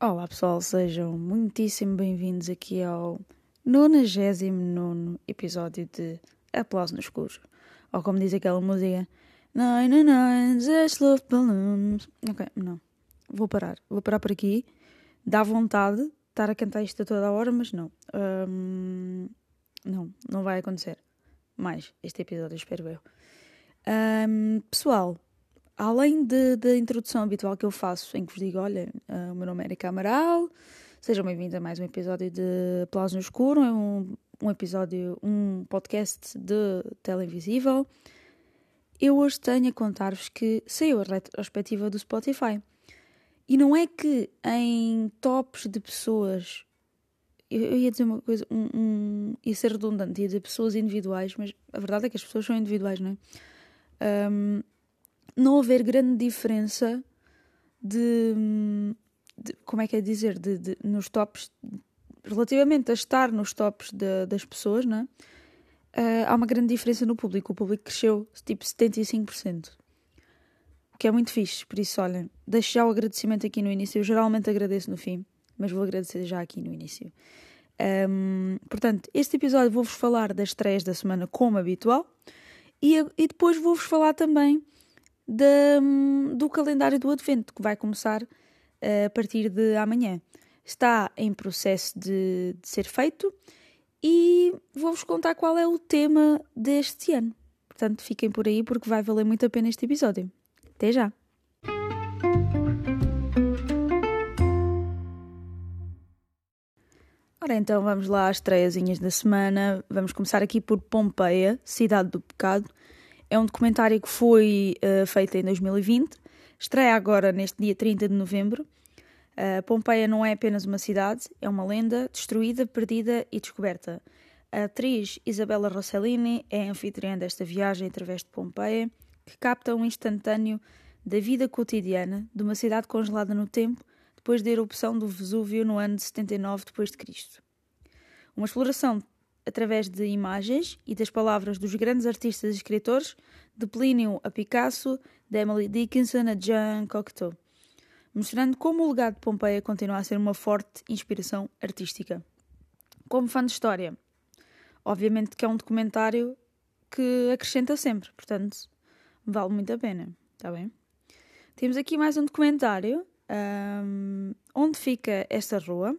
Olá pessoal, sejam muitíssimo bem-vindos aqui ao 99 episódio de Aplauso no Escuro. Ou como diz aquela música, Nine Nines, Love Balloons. Ok, não. Vou parar. Vou parar por aqui. Dá vontade de estar a cantar isto toda a hora, mas não. Um, não, não vai acontecer. Mais este episódio, espero eu. Um, pessoal, além da introdução habitual que eu faço, em que vos digo: olha, uh, o meu nome é Erika Amaral, sejam bem-vindos a mais um episódio de Aplausos no Escuro, é um, um episódio, um podcast de Televisível. Eu hoje tenho a contar-vos que saiu a retrospectiva do Spotify. E não é que em tops de pessoas. Eu, ia dizer uma coisa, um, um, ia ser redundante, ia dizer pessoas individuais, mas a verdade é que as pessoas são individuais, não é? Um, não haver grande diferença de, de, como é que é dizer, de, de, nos tops, relativamente a estar nos tops das pessoas, não é? Uh, há uma grande diferença no público. O público cresceu tipo 75%. O que é muito fixe. Por isso, olhem, deixo já o agradecimento aqui no início. Eu geralmente agradeço no fim, mas vou agradecer já aqui no início. Um, portanto, este episódio vou-vos falar das estreias da semana como habitual e, e depois vou-vos falar também de, do calendário do Advento, que vai começar uh, a partir de amanhã. Está em processo de, de ser feito e vou-vos contar qual é o tema deste ano. Portanto, fiquem por aí porque vai valer muito a pena este episódio. Até já! Ora então, vamos lá às estreiazinhas da semana. Vamos começar aqui por Pompeia, Cidade do Pecado, é um documentário que foi uh, feito em 2020, estreia agora neste dia 30 de novembro. Uh, Pompeia não é apenas uma cidade, é uma lenda destruída, perdida e descoberta. A atriz Isabella Rossellini é anfitriã desta viagem através de Pompeia, que capta um instantâneo da vida cotidiana de uma cidade congelada no tempo depois da erupção do Vesúvio no ano de 79 d.C. Uma exploração através de imagens e das palavras dos grandes artistas e escritores, de Plínio a Picasso, de Emily Dickinson a Jean Cocteau, mostrando como o legado de Pompeia continua a ser uma forte inspiração artística. Como fã de história, obviamente que é um documentário que acrescenta sempre, portanto, vale muito a pena, está bem? Temos aqui mais um documentário, um, onde fica esta rua,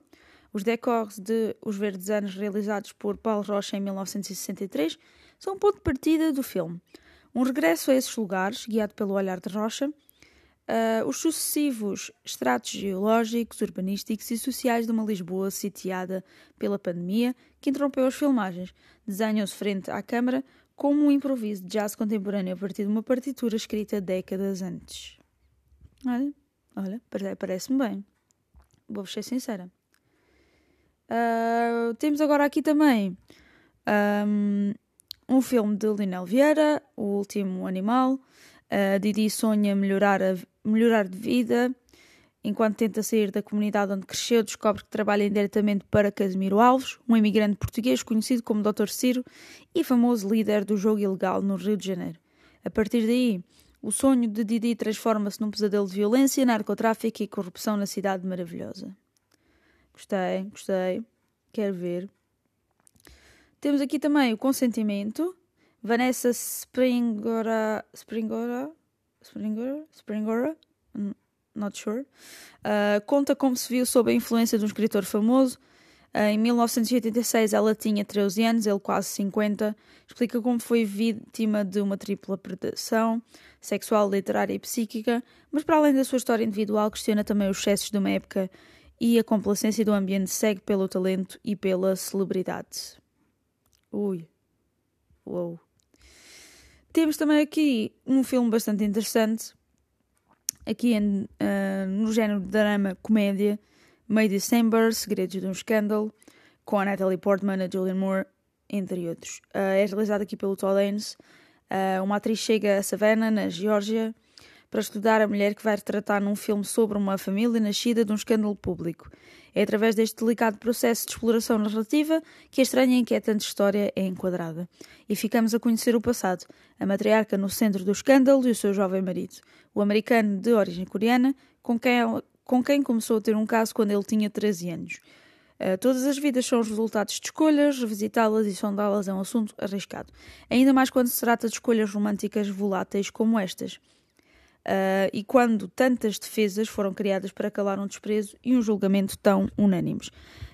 os decors de Os Verdes Anos, realizados por Paulo Rocha em 1963, são um ponto de partida do filme. Um regresso a esses lugares, guiado pelo olhar de Rocha, uh, os sucessivos estratos geológicos, urbanísticos e sociais de uma Lisboa sitiada pela pandemia, que interrompeu as filmagens, desenham-se frente à câmara como um improviso de jazz contemporâneo a partir de uma partitura escrita décadas antes. Olha, olha, parece-me bem. Vou ser sincera. Uh, temos agora aqui também um, um filme de Linel Vieira, O Último Animal. Uh, Didi sonha melhorar, a, melhorar de vida enquanto tenta sair da comunidade onde cresceu, descobre que trabalha indiretamente para Casimiro Alves, um imigrante português conhecido como Dr. Ciro e famoso líder do jogo ilegal no Rio de Janeiro. A partir daí, o sonho de Didi transforma-se num pesadelo de violência, narcotráfico e corrupção na cidade maravilhosa. Gostei, gostei. Quero ver. Temos aqui também o consentimento. Vanessa Springora. Springora? Springora? Springora? Not sure. Uh, conta como se viu sob a influência de um escritor famoso. Uh, em 1986 ela tinha 13 anos, ele quase 50. Explica como foi vítima de uma tripla predação sexual, literária e psíquica, mas para além da sua história individual, questiona também os excessos de uma época e a complacência do ambiente segue pelo talento e pela celebridade. Ui. Uou. Temos também aqui um filme bastante interessante, aqui em, uh, no género de drama comédia, May December, Segredos de um Escândalo, com a Natalie Portman, a Julian Moore, entre outros. Uh, é realizado aqui pelo Todd Haynes. Uh, uma atriz chega a Savannah, na Geórgia, para estudar a mulher que vai retratar num filme sobre uma família nascida de um escândalo público. É através deste delicado processo de exploração narrativa que a estranha e inquietante história é enquadrada. E ficamos a conhecer o passado, a matriarca no centro do escândalo e o seu jovem marido, o americano de origem coreana, com quem, ela, com quem começou a ter um caso quando ele tinha 13 anos. Uh, todas as vidas são os resultados de escolhas, revisitá-las e sondá-las é um assunto arriscado. Ainda mais quando se trata de escolhas românticas voláteis como estas. Uh, e quando tantas defesas foram criadas para calar um desprezo e um julgamento tão unânimes.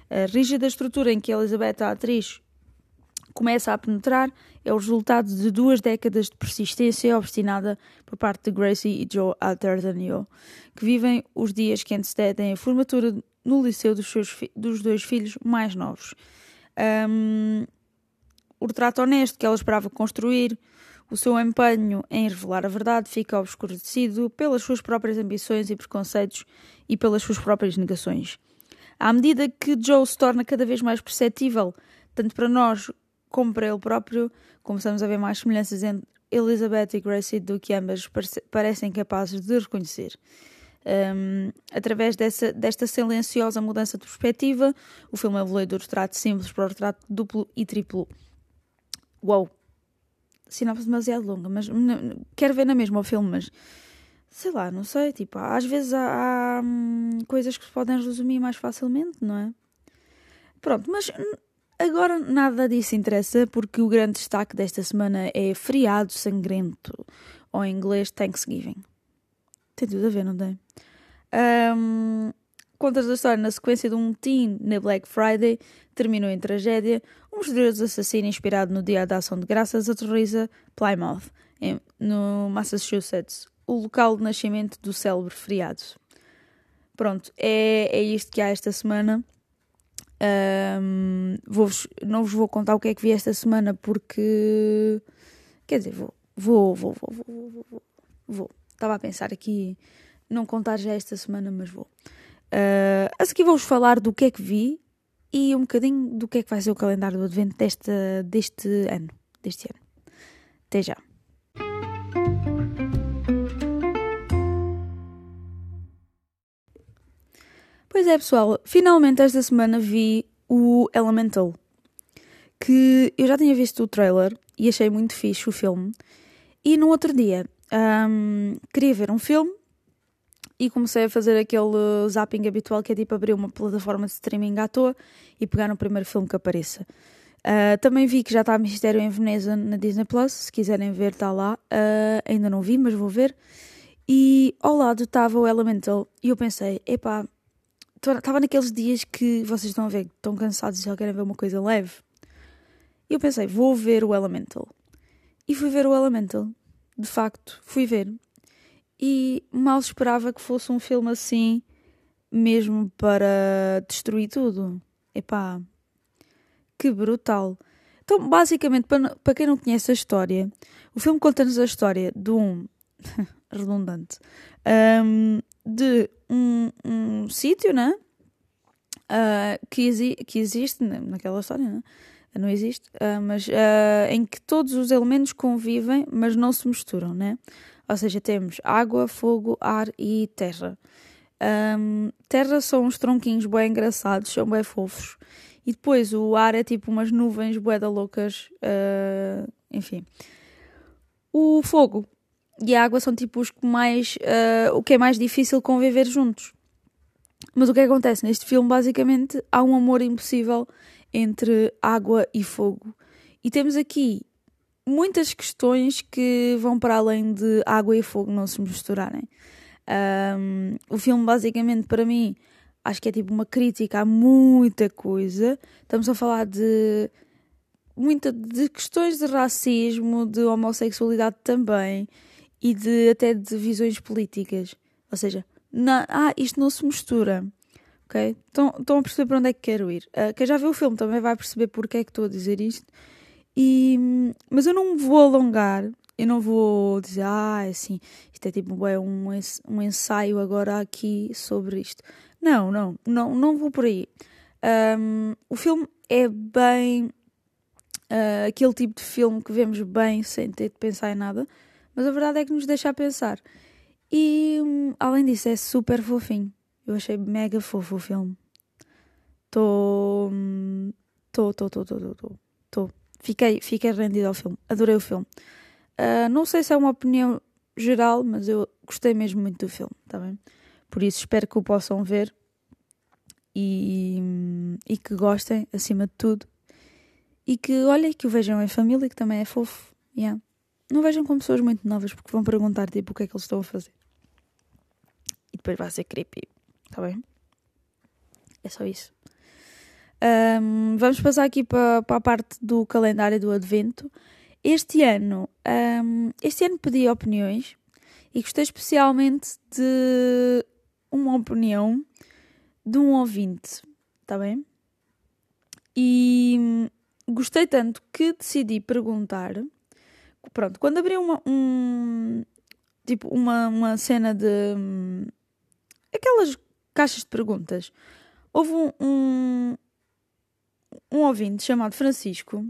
A rígida estrutura em que Elizabeth, a atriz, começa a penetrar é o resultado de duas décadas de persistência obstinada por parte de Gracie e Joe Altardanio, que vivem os dias que antecedem a formatura no liceu dos, seus dos dois filhos mais novos. Um, o retrato honesto que ela esperava construir, o seu empenho em revelar a verdade fica obscurecido pelas suas próprias ambições e preconceitos e pelas suas próprias negações. À medida que Joe se torna cada vez mais perceptível, tanto para nós como para ele próprio, começamos a ver mais semelhanças entre Elizabeth e Gracie do que ambas parecem capazes de reconhecer. Um, através dessa, desta silenciosa mudança de perspectiva, o filme evolui do retrato simples para o retrato duplo e triplo. Uau! Sinopse demasiado longa, mas quero ver na mesma o filme, mas sei lá, não sei, tipo, às vezes há, há hum, coisas que se podem resumir mais facilmente, não é? Pronto, mas agora nada disso interessa porque o grande destaque desta semana é feriado sangrento, ou em inglês Thanksgiving. Tem tudo a ver, não tem? Um, contas a história na sequência de um teen na Black Friday terminou em tragédia, um misterioso assassino inspirado no Dia da Ação de Graças aterroriza Plymouth, em, no Massachusetts, o local de nascimento do célebre feriado. Pronto, é, é isto que há esta semana. Um, vou não vos vou contar o que é que vi esta semana porque. Quer dizer, vou, vou, vou, vou, vou. vou. Estava a pensar aqui, não contar já esta semana, mas vou. Uh, a seguir vou-vos falar do que é que vi e um bocadinho do que é que vai ser o calendário do Advento deste, deste ano. Deste ano. Até já. Pois é, pessoal, finalmente esta semana vi o Elemental, que eu já tinha visto o trailer e achei muito fixe o filme. E no outro dia um, queria ver um filme e comecei a fazer aquele zapping habitual que é tipo abrir uma plataforma de streaming à toa e pegar no primeiro filme que apareça. Uh, também vi que já está Mistério em Veneza na Disney Plus, se quiserem ver, está lá. Uh, ainda não vi, mas vou ver. E ao lado estava o Elemental e eu pensei, epá, estava naqueles dias que vocês estão a ver, estão cansados e só querem ver uma coisa leve. E eu pensei, vou ver o Elemental. E fui ver o Elemental. De facto, fui ver e mal esperava que fosse um filme assim, mesmo para destruir tudo. Epá, que brutal. Então, basicamente, para, para quem não conhece a história, o filme conta-nos a história de um. redundante. Um, de um, um sítio, né? Uh, que, exi que existe naquela história, né? não existe, uh, mas uh, em que todos os elementos convivem, mas não se misturam, né? Ou seja, temos água, fogo, ar e terra. Um, terra são uns tronquinhos bem engraçados, são bem fofos. E depois o ar é tipo umas nuvens bué loucas, uh, enfim. O fogo e a água são tipo os que mais, uh, o que é mais difícil conviver juntos. Mas o que acontece neste filme, basicamente, há um amor impossível entre água e fogo. E temos aqui muitas questões que vão para além de água e fogo não se misturarem. Um, o filme, basicamente, para mim, acho que é tipo uma crítica a muita coisa. Estamos a falar de muita de questões de racismo, de homossexualidade também e de até de visões políticas. Ou seja, na, ah, isto não se mistura. Ok? Estão, estão a perceber para onde é que quero ir. Uh, quem já viu o filme também vai perceber porque é que estou a dizer isto. E, mas eu não vou alongar, eu não vou dizer, ah, assim, isto é tipo é um, um ensaio agora aqui sobre isto. Não, não, não, não vou por aí. Um, o filme é bem uh, aquele tipo de filme que vemos bem sem ter de pensar em nada, mas a verdade é que nos deixa a pensar. E hum, além disso, é super fofinho. Eu achei mega fofo o filme. Estou. Estou, estou, estou, estou, estou. Fiquei, fiquei rendido ao filme. Adorei o filme. Uh, não sei se é uma opinião geral, mas eu gostei mesmo muito do filme, tá bem? Por isso espero que o possam ver e, e que gostem, acima de tudo. E que, olhem, que o vejam em família, que também é fofo. Yeah. Não vejam com pessoas muito novas, porque vão perguntar, tipo, o que é que eles estão a fazer. E depois vai ser creepy, tá bem? É só isso. Um, vamos passar aqui para, para a parte do calendário do Advento. Este ano, um, este ano pedi opiniões e gostei especialmente de uma opinião de um ouvinte, está bem? E gostei tanto que decidi perguntar. Pronto, quando abri uma, um, tipo, uma, uma cena de. Um, aquelas caixas de perguntas, houve um, um, um ouvinte chamado Francisco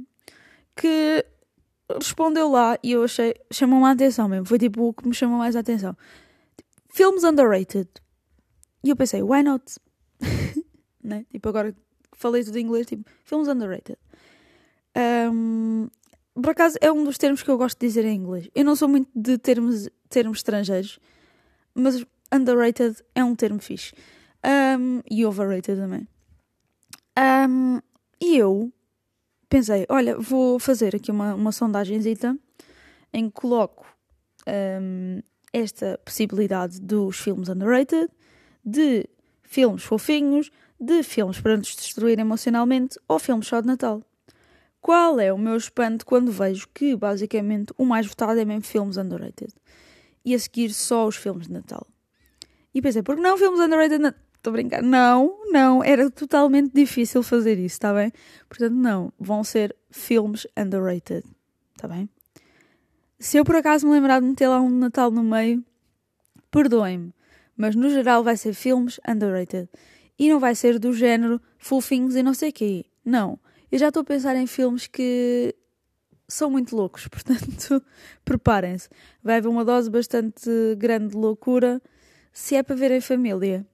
que respondeu lá e eu achei. chamou-me a atenção mesmo. Foi tipo o que me chamou mais a atenção. Filmes underrated. E eu pensei, why not? né? Tipo, agora falei tudo em inglês, tipo, filmes underrated. Um, por acaso é um dos termos que eu gosto de dizer em inglês. Eu não sou muito de termos, termos estrangeiros, mas underrated é um termo fixe. Um, e overrated também. Um, e eu pensei, olha, vou fazer aqui uma, uma sondagenzita em que coloco esta possibilidade dos filmes underrated, de filmes fofinhos, de filmes para nos destruir emocionalmente ou filmes só de Natal. Qual é o meu espanto quando vejo que, basicamente, o mais votado é mesmo filmes underrated? E a seguir só os filmes de Natal. E pensei, por que não filmes underrated? Estou a brincar. Não, não, era totalmente difícil fazer isso, está bem? Portanto, não, vão ser filmes underrated, está bem? Se eu por acaso me lembrar de meter lá um Natal no meio, perdoem-me, mas no geral vai ser filmes underrated. E não vai ser do género fofinhos e não sei o quê. Não. Eu já estou a pensar em filmes que são muito loucos, portanto, preparem-se. Vai haver uma dose bastante grande de loucura se é para ver em família.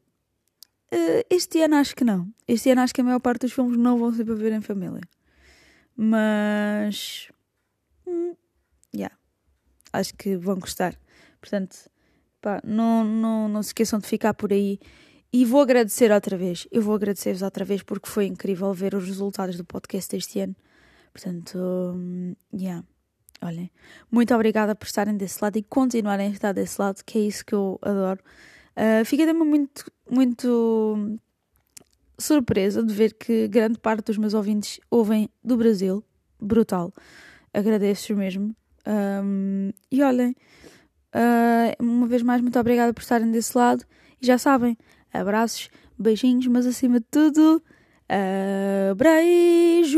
Uh, este ano acho que não. Este ano acho que a maior parte dos filmes não vão ser para ver em família. Mas. Hum, yeah. Acho que vão gostar. Portanto, pá, não, não, não se esqueçam de ficar por aí. E vou agradecer outra vez. Eu vou agradecer-vos outra vez porque foi incrível ver os resultados do podcast este ano. Portanto, um, yeah. Olhem, muito obrigada por estarem desse lado e continuarem a estar desse lado, que é isso que eu adoro. Uh, fiquei também muito, muito surpresa de ver que grande parte dos meus ouvintes ouvem do Brasil. Brutal. Agradeço mesmo. Um, e olhem, uh, uma vez mais, muito obrigada por estarem desse lado. E já sabem, abraços, beijinhos, mas acima de tudo, beijo!